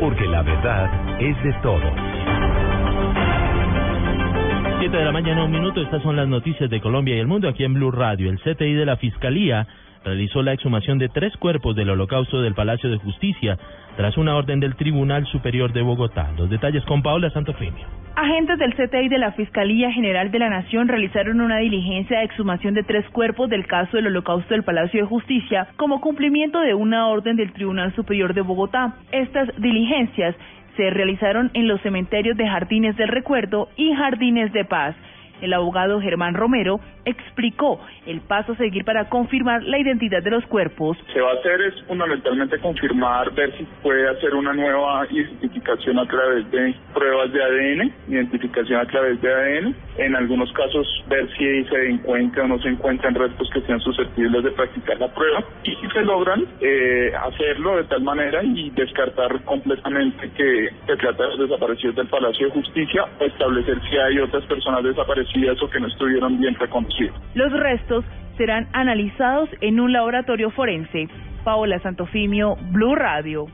porque la verdad es de todos. 7 de la mañana, un minuto. Estas son las noticias de Colombia y el mundo aquí en Blue Radio. El CTI de la Fiscalía realizó la exhumación de tres cuerpos del holocausto del Palacio de Justicia tras una orden del Tribunal Superior de Bogotá. Los detalles con Paola Santofimio. Agentes del CTI de la Fiscalía General de la Nación realizaron una diligencia de exhumación de tres cuerpos del caso del holocausto del Palacio de Justicia como cumplimiento de una orden del Tribunal Superior de Bogotá. Estas diligencias se realizaron en los cementerios de Jardines del Recuerdo y Jardines de Paz. El abogado Germán Romero explicó el paso a seguir para confirmar la identidad de los cuerpos. Se va a hacer es fundamentalmente confirmar, ver si puede hacer una nueva identificación a través de pruebas de ADN, identificación a través de ADN. En algunos casos ver si se encuentra o no se encuentran restos que sean susceptibles de practicar la prueba. Y si se logran eh, hacerlo de tal manera y descartar completamente que se trata de los desaparecidos del Palacio de Justicia o establecer si hay otras personas desaparecidas o que no estuvieron bien reconocidas. Los restos serán analizados en un laboratorio forense. Paola Santofimio, Blue Radio.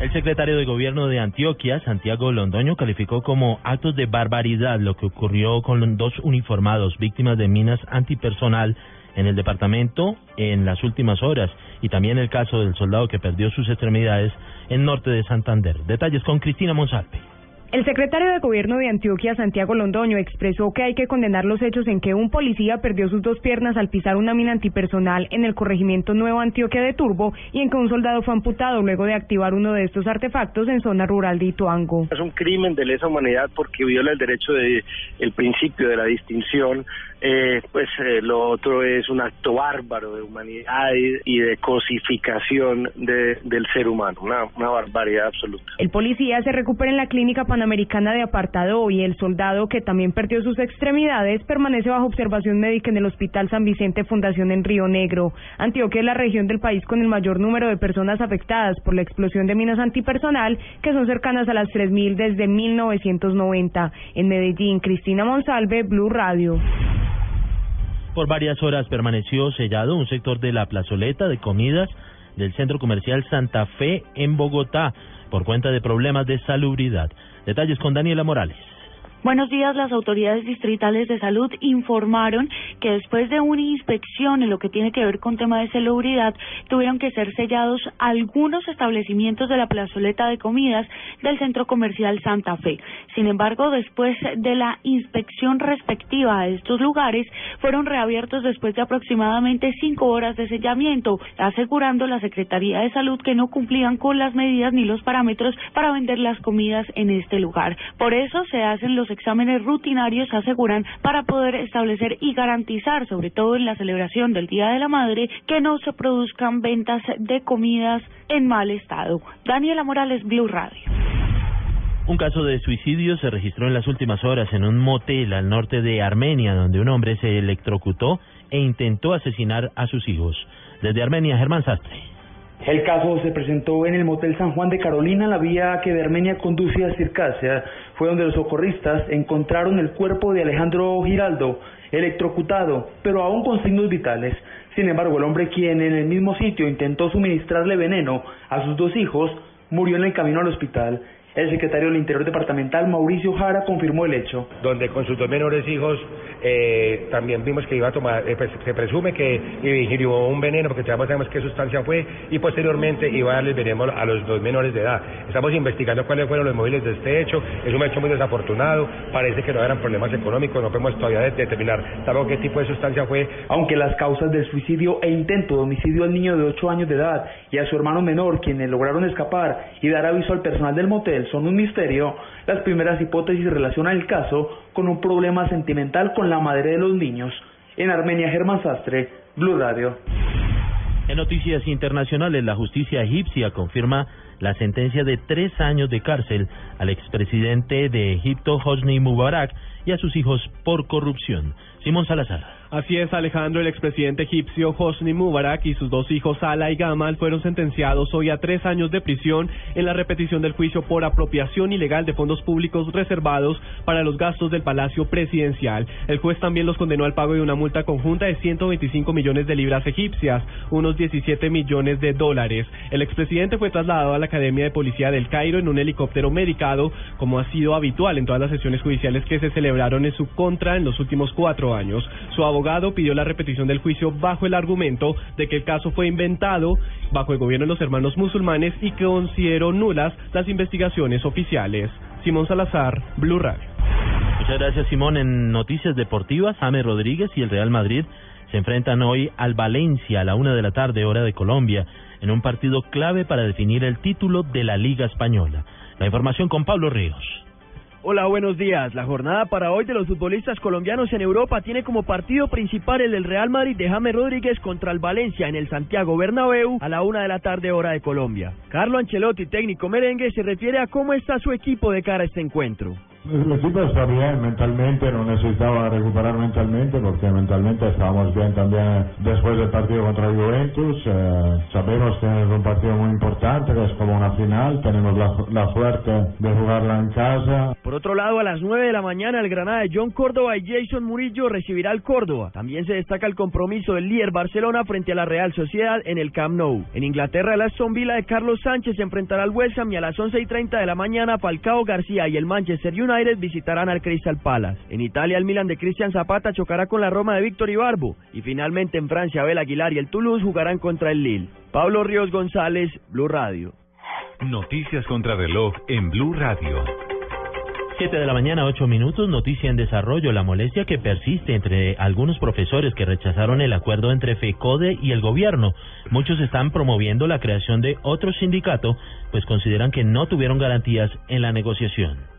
El secretario de Gobierno de Antioquia, Santiago Londoño, calificó como actos de barbaridad lo que ocurrió con dos uniformados víctimas de minas antipersonal en el departamento en las últimas horas y también el caso del soldado que perdió sus extremidades en norte de Santander. Detalles con Cristina Monsalve. El secretario de Gobierno de Antioquia, Santiago Londoño, expresó que hay que condenar los hechos en que un policía perdió sus dos piernas al pisar una mina antipersonal en el corregimiento Nuevo Antioquia de Turbo y en que un soldado fue amputado luego de activar uno de estos artefactos en zona rural de Ituango. Es un crimen de lesa humanidad porque viola el derecho de el principio de la distinción eh, pues eh, lo otro es un acto bárbaro de humanidad y, de cosificación de, del ser humano, una, una barbaridad absoluta. El policía se recupera en la clínica panamericana de apartado y el soldado que también perdió sus extremidades permanece bajo observación médica en el Hospital San Vicente Fundación en Río Negro. Antioquia es la región del país con el mayor número de personas afectadas por la explosión de minas antipersonal que son cercanas a las 3.000 desde 1990. En Medellín, Cristina Monsalve, Blue Radio. Por varias horas permaneció sellado un sector de la plazoleta de comidas del centro comercial Santa Fe en Bogotá por cuenta de problemas de salubridad. Detalles con Daniela Morales. Buenos días. Las autoridades distritales de salud informaron que después de una inspección en lo que tiene que ver con tema de salubridad, tuvieron que ser sellados algunos establecimientos de la plazoleta de comidas del centro comercial Santa Fe. Sin embargo, después de la inspección respectiva a estos lugares, fueron reabiertos después de aproximadamente cinco horas de sellamiento, asegurando la Secretaría de Salud que no cumplían con las medidas ni los parámetros para vender las comidas en este lugar. Por eso se hacen los exámenes rutinarios aseguran para poder establecer y garantizar, sobre todo en la celebración del Día de la Madre, que no se produzcan ventas de comidas en mal estado. Daniela Morales, Blue Radio. Un caso de suicidio se registró en las últimas horas en un motel al norte de Armenia, donde un hombre se electrocutó e intentó asesinar a sus hijos. Desde Armenia, Germán Sastre. El caso se presentó en el Motel San Juan de Carolina, la vía que de Armenia conduce a Circasia. Fue donde los socorristas encontraron el cuerpo de Alejandro Giraldo, electrocutado, pero aún con signos vitales. Sin embargo, el hombre quien en el mismo sitio intentó suministrarle veneno a sus dos hijos, murió en el camino al hospital. El secretario del Interior Departamental, Mauricio Jara, confirmó el hecho. Donde con sus dos menores hijos eh, también vimos que iba a tomar, eh, pues, se presume que ingirió un veneno, porque ya sabemos qué sustancia fue, y posteriormente iba a darle veneno a los dos menores de edad. Estamos investigando cuáles fueron los móviles de este hecho, es un hecho muy desafortunado, parece que no eran problemas económicos, no podemos todavía determinar tampoco qué tipo de sustancia fue. Aunque las causas del suicidio e intento de homicidio al niño de 8 años de edad y a su hermano menor, quienes lograron escapar y dar aviso al personal del motel, son un misterio, las primeras hipótesis relacionan el caso con un problema sentimental con la madre de los niños. En Armenia, Germán Sastre, Blue Radio. En noticias internacionales, la justicia egipcia confirma la sentencia de tres años de cárcel al expresidente de Egipto, Hosni Mubarak, y a sus hijos por corrupción. Simón Salazar. Así es, Alejandro, el expresidente egipcio Hosni Mubarak y sus dos hijos Salah y Gamal fueron sentenciados hoy a tres años de prisión en la repetición del juicio por apropiación ilegal de fondos públicos reservados para los gastos del Palacio Presidencial. El juez también los condenó al pago de una multa conjunta de 125 millones de libras egipcias, unos 17 millones de dólares. El expresidente fue trasladado a la Academia de Policía del Cairo en un helicóptero medicado, como ha sido habitual en todas las sesiones judiciales que se celebraron en su contra en los últimos cuatro años. Su abogado pidió la repetición del juicio bajo el argumento de que el caso fue inventado bajo el gobierno de los hermanos musulmanes y que consideró nulas las investigaciones oficiales. Simón Salazar, Blue Radio. Muchas gracias, Simón. En noticias deportivas, James Rodríguez y el Real Madrid se enfrentan hoy al Valencia a la una de la tarde, hora de Colombia, en un partido clave para definir el título de la Liga Española. La información con Pablo Ríos. Hola, buenos días. La jornada para hoy de los futbolistas colombianos en Europa tiene como partido principal el del Real Madrid de James Rodríguez contra el Valencia en el Santiago Bernabéu a la una de la tarde hora de Colombia. Carlo Ancelotti, técnico merengue, se refiere a cómo está su equipo de cara a este encuentro. El equipo está bien mentalmente, no necesitaba recuperar mentalmente porque mentalmente estábamos bien también después del partido contra Juventus. Eh, sabemos que es un partido muy importante, que es como una final, tenemos la, la suerte de jugarla en casa. Por otro lado, a las 9 de la mañana el Granada de John Córdoba y Jason Murillo recibirá al Córdoba. También se destaca el compromiso del líder Barcelona frente a la Real Sociedad en el Camp Nou. En Inglaterra, el Aston Villa de Carlos Sánchez se enfrentará al West Ham y a las 11 y 30 de la mañana Falcao García y el Manchester United visitarán al Crystal Palace. En Italia, el Milan de Cristian Zapata chocará con la Roma de Víctor Ibarbo. Y finalmente en Francia, Abel Aguilar y el Toulouse jugarán contra el Lille. Pablo Ríos González, Blue Radio. Noticias contra reloj en Blue Radio. 7 de la mañana, 8 minutos, noticia en desarrollo. La molestia que persiste entre algunos profesores que rechazaron el acuerdo entre FECODE y el gobierno. Muchos están promoviendo la creación de otro sindicato, pues consideran que no tuvieron garantías en la negociación.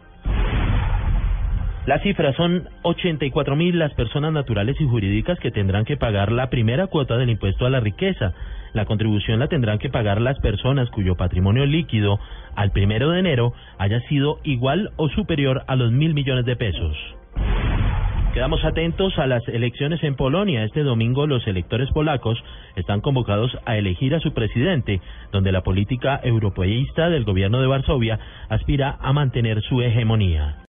Las cifras son 84 mil las personas naturales y jurídicas que tendrán que pagar la primera cuota del impuesto a la riqueza. La contribución la tendrán que pagar las personas cuyo patrimonio líquido al primero de enero haya sido igual o superior a los mil millones de pesos. Quedamos atentos a las elecciones en Polonia. Este domingo los electores polacos están convocados a elegir a su presidente, donde la política europeísta del gobierno de Varsovia aspira a mantener su hegemonía.